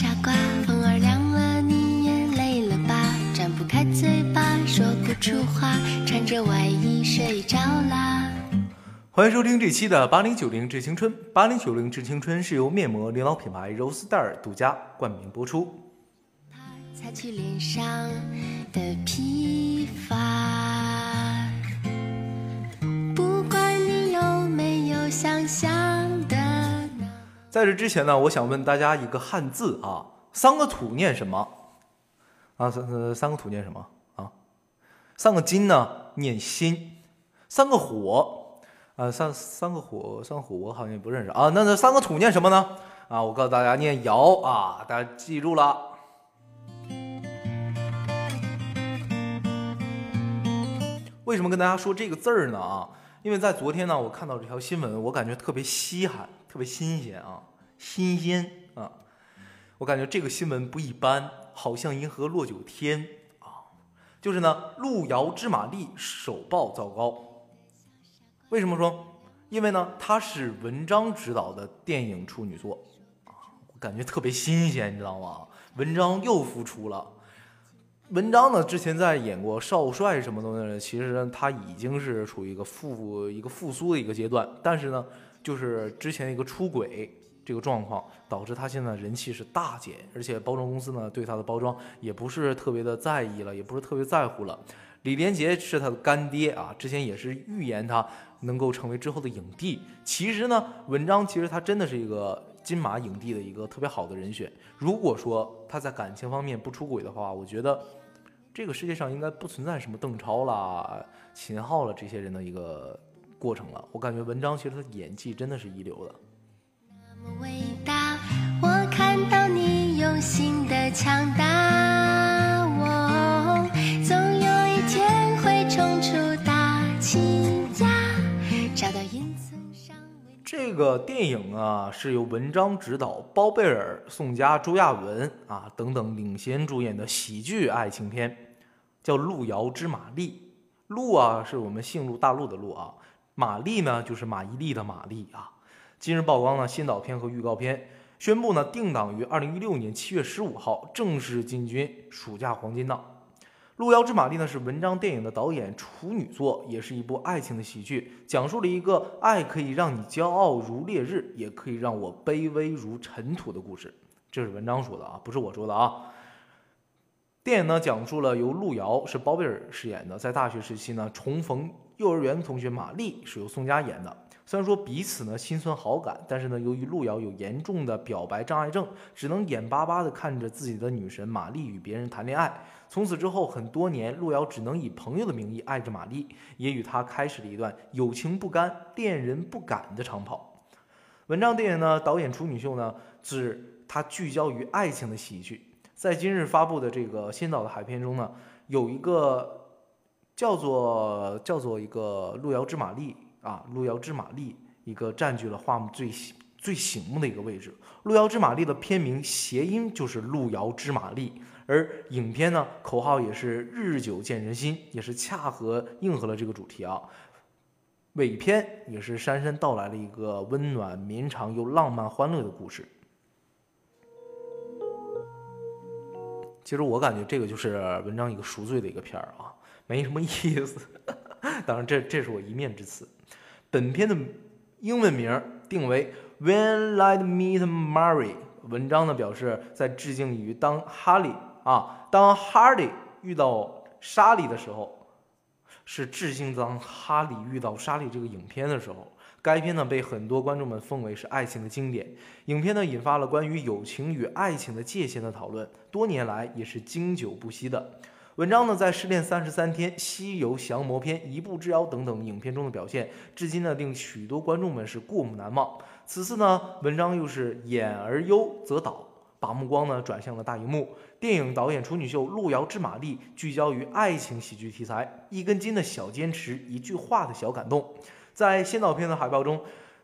傻瓜风儿凉了你也累了吧？张不开嘴巴说不出话穿着外衣睡着啦欢迎收听这期的八零九零致青春。八零九零致青春是由面膜领导品牌柔丝黛尔独家冠名播出。擦去脸上的疲乏。在这之前呢，我想问大家一个汉字啊，三个土念什么？啊，三三三个土念什么啊？三个金呢念心，三个火啊三三个火三个火我好像也不认识啊。那这三个土念什么呢？啊，我告诉大家念尧啊，大家记住了。为什么跟大家说这个字儿呢？啊，因为在昨天呢，我看到这条新闻，我感觉特别稀罕，特别新鲜啊，新鲜啊！我感觉这个新闻不一般，好像银河落九天啊。就是呢，路遥知马力，手抱糟糕。为什么说？因为呢，它是文章执导的电影处女作啊，我感觉特别新鲜，你知道吗？文章又复出了。文章呢，之前在演过少帅什么东西，其实他已经是处于一个复一个复苏的一个阶段，但是呢，就是之前一个出轨这个状况，导致他现在人气是大减，而且包装公司呢对他的包装也不是特别的在意了，也不是特别在乎了。李连杰是他的干爹啊，之前也是预言他能够成为之后的影帝。其实呢，文章其实他真的是一个金马影帝的一个特别好的人选。如果说他在感情方面不出轨的话，我觉得。这个世界上应该不存在什么邓超啦、秦昊了这些人的一个过程了。我感觉文章其实他的演技真的是一流的。那么伟大，我看到你用心的强大，这个电影啊是由文章执导，包贝尔、宋佳、朱亚文啊等等领衔主演的喜剧爱情片，叫《路遥知马力》。路啊是我们姓陆大陆的陆啊，马丽呢就是马伊琍的马丽啊。今日曝光呢先导片和预告片，宣布呢定档于二零一六年七月十五号正式进军暑假黄金档。《路遥知马力》呢是文章电影的导演处女作，也是一部爱情的喜剧，讲述了一个爱可以让你骄傲如烈日，也可以让我卑微如尘土的故事。这是文章说的啊，不是我说的啊。电影呢讲述了由路遥是包贝尔饰演的，在大学时期呢重逢幼儿园同学玛丽是由宋佳演的。虽然说彼此呢心存好感，但是呢由于路遥有严重的表白障碍症，只能眼巴巴地看着自己的女神玛丽与别人谈恋爱。从此之后很多年，路遥只能以朋友的名义爱着玛丽，也与她开始了一段有情不甘、恋人不敢的长跑。文章电影呢导演处女秀呢，是它聚焦于爱情的喜剧。在今日发布的这个先导的海片中呢，有一个叫做叫做一个路遥知马力啊，路遥知马力一个占据了画最最醒目的一个位置。路遥知马力的片名谐音就是路遥知马力，而影片呢口号也是日久见人心，也是恰合应和了这个主题啊。尾片也是姗姗到来了一个温暖绵长又浪漫欢乐的故事。其实我感觉这个就是文章一个赎罪的一个片儿啊，没什么意思。当然这这是我一面之词。本片的英文名定为 When Light Meet Mary。文章呢表示在致敬于当哈利啊，当哈利遇到莎莉的时候，是致敬当哈利遇到莎莉这个影片的时候。该片呢被很多观众们奉为是爱情的经典。影片呢引发了关于友情与爱情的界限的讨论，多年来也是经久不息的。文章呢在《失恋三十三天》《西游降魔篇》《一步之遥》等等影片中的表现，至今呢令许多观众们是过目难忘。此次呢，文章又是演而优则导，把目光呢转向了大荧幕。电影导演处女秀《路遥知马力》聚焦于爱情喜剧题材，一根筋的小坚持，一句话的小感动。在先导片的海报中，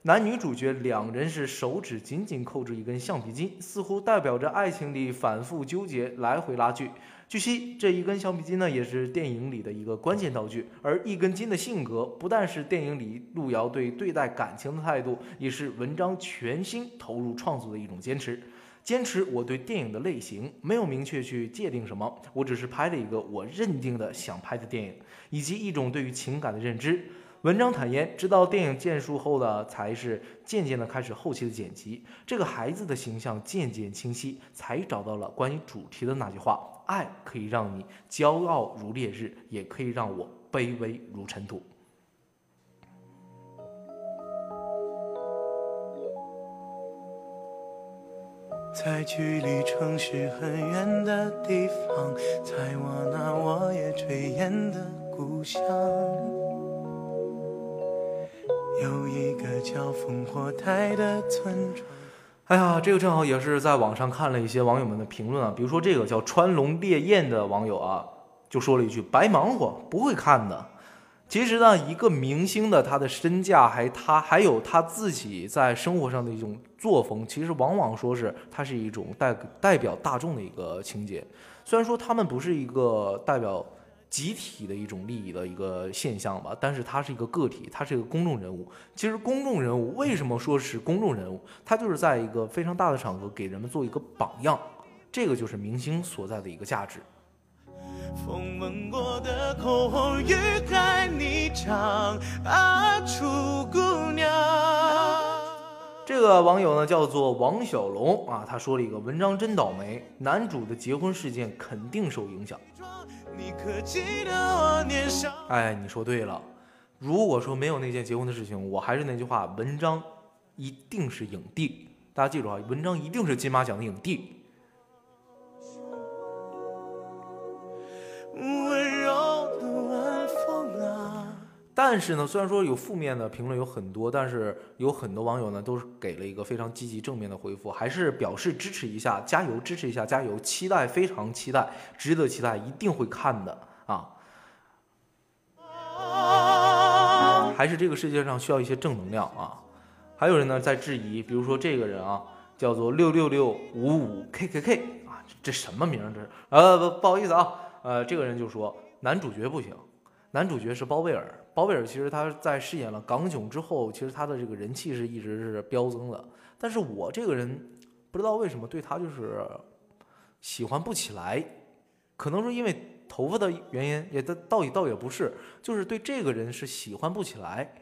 男女主角两人是手指紧紧扣着一根橡皮筋，似乎代表着爱情里反复纠结、来回拉锯。据悉，这一根橡皮筋呢，也是电影里的一个关键道具。而一根筋的性格，不但是电影里路遥对对待感情的态度，也是文章全心投入创作的一种坚持。坚持我对电影的类型没有明确去界定什么，我只是拍了一个我认定的想拍的电影，以及一种对于情感的认知。文章坦言，直到电影建束后呢，才是渐渐的开始后期的剪辑。这个孩子的形象渐渐清晰，才找到了关于主题的那句话：爱可以让你骄傲如烈日，也可以让我卑微如尘土。在距离城市很远的地方，在我那我也炊烟的故乡。有一个叫烽火台的村庄。哎呀，这个正好也是在网上看了一些网友们的评论啊，比如说这个叫川龙烈焰的网友啊，就说了一句：“白忙活，不会看的。”其实呢，一个明星的他的身价，还他还有他自己在生活上的一种作风，其实往往说是他是一种代代表大众的一个情节。虽然说他们不是一个代表。集体的一种利益的一个现象吧，但是他是一个个体，他是一个公众人物。其实公众人物为什么说是公众人物？他就是在一个非常大的场合给人们做一个榜样，这个就是明星所在的一个价值。风吻过的口红欲盖弥彰啊，这个网友呢叫做王小龙啊，他说了一个文章真倒霉，男主的结婚事件肯定受影响。哎，你说对了。如果说没有那件结婚的事情，我还是那句话，文章一定是影帝。大家记住啊，文章一定是金马奖的影帝。温柔的。但是呢，虽然说有负面的评论有很多，但是有很多网友呢都是给了一个非常积极正面的回复，还是表示支持一下，加油，支持一下，加油，期待，非常期待，值得期待，一定会看的啊！还是这个世界上需要一些正能量啊！还有人呢在质疑，比如说这个人啊，叫做六六六五五 K K K 啊，这什么名这是？呃，不，不好意思啊，呃，这个人就说男主角不行。男主角是包贝尔，包贝尔其实他在饰演了港囧之后，其实他的这个人气是一直是飙增的。但是我这个人不知道为什么对他就是喜欢不起来，可能是因为头发的原因，也倒倒也倒也不是，就是对这个人是喜欢不起来，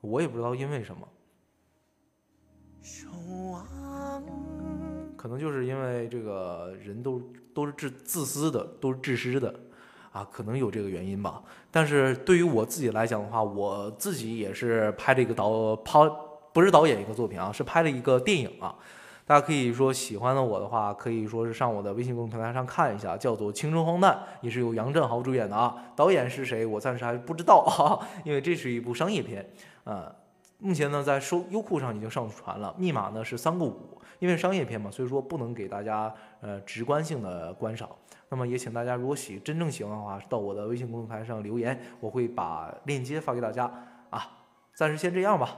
我也不知道因为什么，可能就是因为这个人都都是自自私的，都是自私的。啊，可能有这个原因吧。但是对于我自己来讲的话，我自己也是拍了一个导拍，不是导演一个作品啊，是拍了一个电影啊。大家可以说喜欢的我的话，可以说是上我的微信公众平台上看一下，叫做《青春荒诞》，也是由杨振豪主演的啊。导演是谁，我暂时还不知道啊，因为这是一部商业片。呃，目前呢在收优酷上已经上传了，密码呢是三个五，因为商业片嘛，所以说不能给大家呃直观性的观赏。那么也请大家，如果喜真正喜欢的话，到我的微信公众台上留言，我会把链接发给大家啊。暂时先这样吧。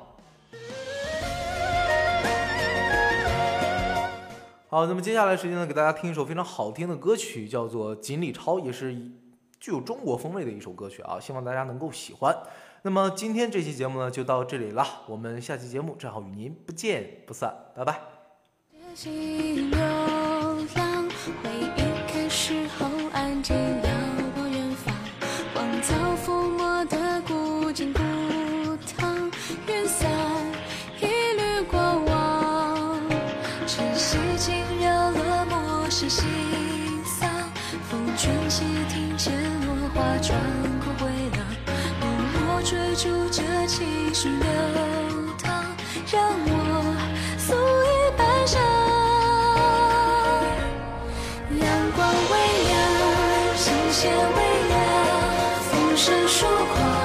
好，那么接下来时间呢，给大家听一首非常好听的歌曲，叫做《锦鲤抄》，也是具有中国风味的一首歌曲啊，希望大家能够喜欢。那么今天这期节目呢，就到这里了，我们下期节目正好与您不见不散，拜拜。晨曦惊扰了陌生心嗓，风卷起庭前落花，穿过回廊，默默追逐着情绪流淌，让我素衣白裳。阳光微凉，琴弦微凉，风声疏狂。